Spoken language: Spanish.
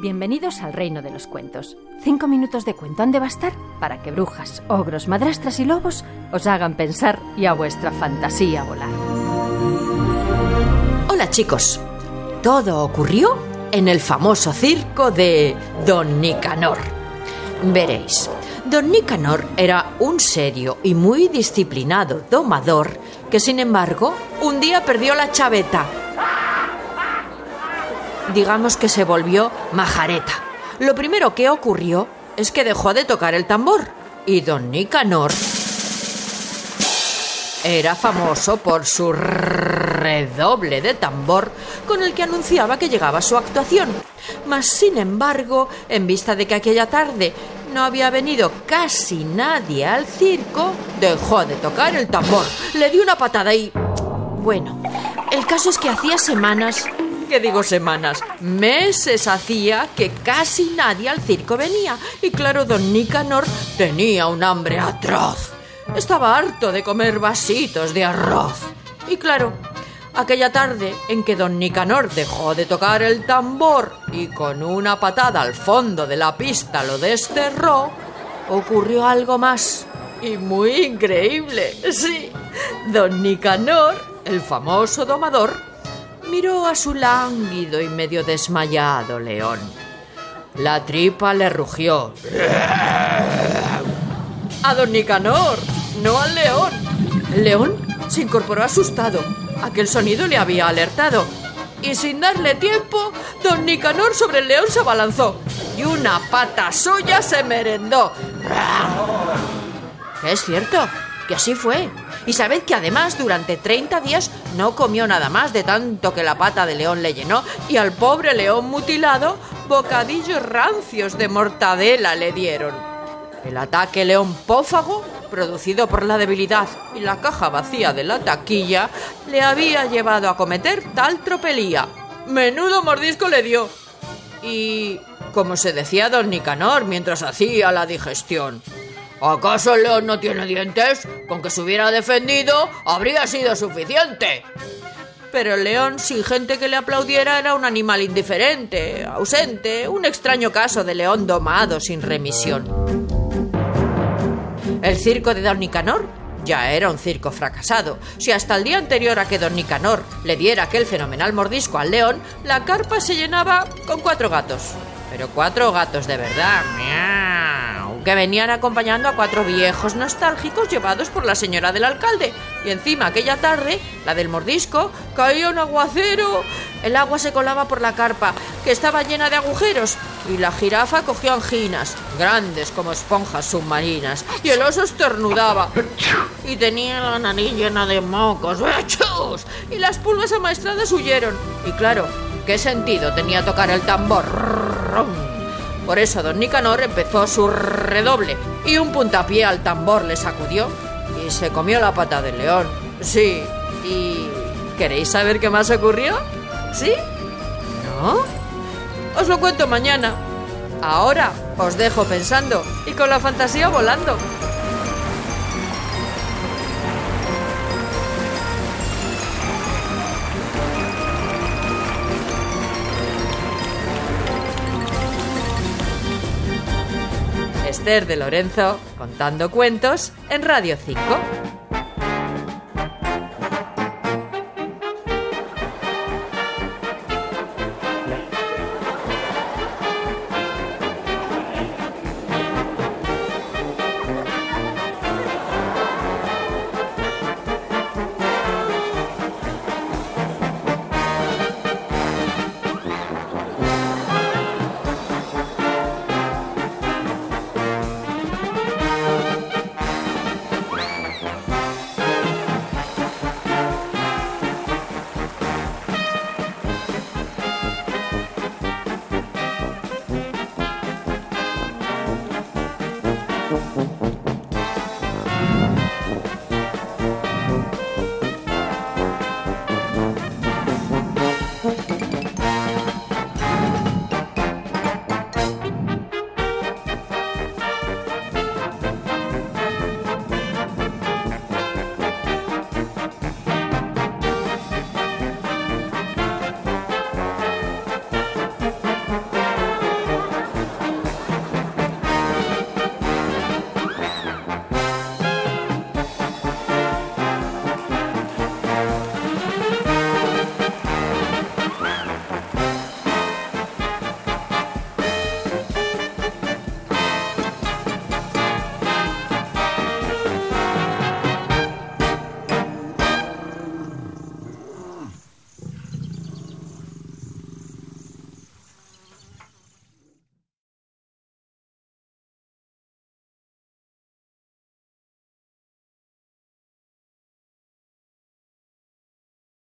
Bienvenidos al reino de los cuentos. Cinco minutos de cuento han de bastar para que brujas, ogros, madrastras y lobos os hagan pensar y a vuestra fantasía volar. Hola chicos, todo ocurrió en el famoso circo de Don Nicanor. Veréis, Don Nicanor era un serio y muy disciplinado domador que sin embargo un día perdió la chaveta digamos que se volvió majareta. Lo primero que ocurrió es que dejó de tocar el tambor y don Nicanor era famoso por su redoble de tambor con el que anunciaba que llegaba su actuación. Mas, sin embargo, en vista de que aquella tarde no había venido casi nadie al circo, dejó de tocar el tambor, le dio una patada y... Bueno, el caso es que hacía semanas ¿Qué digo semanas? Meses hacía que casi nadie al circo venía. Y claro, don Nicanor tenía un hambre atroz. Estaba harto de comer vasitos de arroz. Y claro, aquella tarde en que don Nicanor dejó de tocar el tambor y con una patada al fondo de la pista lo desterró, ocurrió algo más. Y muy increíble. Sí, don Nicanor, el famoso domador, miró a su lánguido y medio desmayado león. La tripa le rugió. A don Nicanor, no al león. El león se incorporó asustado. Aquel sonido le había alertado. Y sin darle tiempo, don Nicanor sobre el león se abalanzó. Y una pata suya se merendó. Es cierto, que así fue. Y sabed que además durante 30 días no comió nada más de tanto que la pata de león le llenó y al pobre león mutilado bocadillos rancios de mortadela le dieron. El ataque león pófago, producido por la debilidad y la caja vacía de la taquilla, le había llevado a cometer tal tropelía. Menudo mordisco le dio. Y, como se decía don Nicanor mientras hacía la digestión, ¿Acaso el león no tiene dientes? Con que se hubiera defendido habría sido suficiente. Pero el león, sin gente que le aplaudiera, era un animal indiferente, ausente, un extraño caso de león domado sin remisión. El circo de Don Nicanor ya era un circo fracasado. Si hasta el día anterior a que Don Nicanor le diera aquel fenomenal mordisco al león, la carpa se llenaba con cuatro gatos. Pero cuatro gatos de verdad que venían acompañando a cuatro viejos nostálgicos llevados por la señora del alcalde. Y encima aquella tarde, la del mordisco, caía un aguacero. El agua se colaba por la carpa, que estaba llena de agujeros, y la jirafa cogió anginas, grandes como esponjas submarinas, y el oso estornudaba. Y tenía la nariz llena de mocos, y las pulgas amaestradas huyeron. Y claro, ¿qué sentido tenía tocar el tambor? Por eso don Nicanor empezó su redoble y un puntapié al tambor le sacudió y se comió la pata del león. Sí, y... ¿Queréis saber qué más ocurrió? ¿Sí? ¿No? Os lo cuento mañana. Ahora os dejo pensando y con la fantasía volando. De Lorenzo contando cuentos en Radio 5.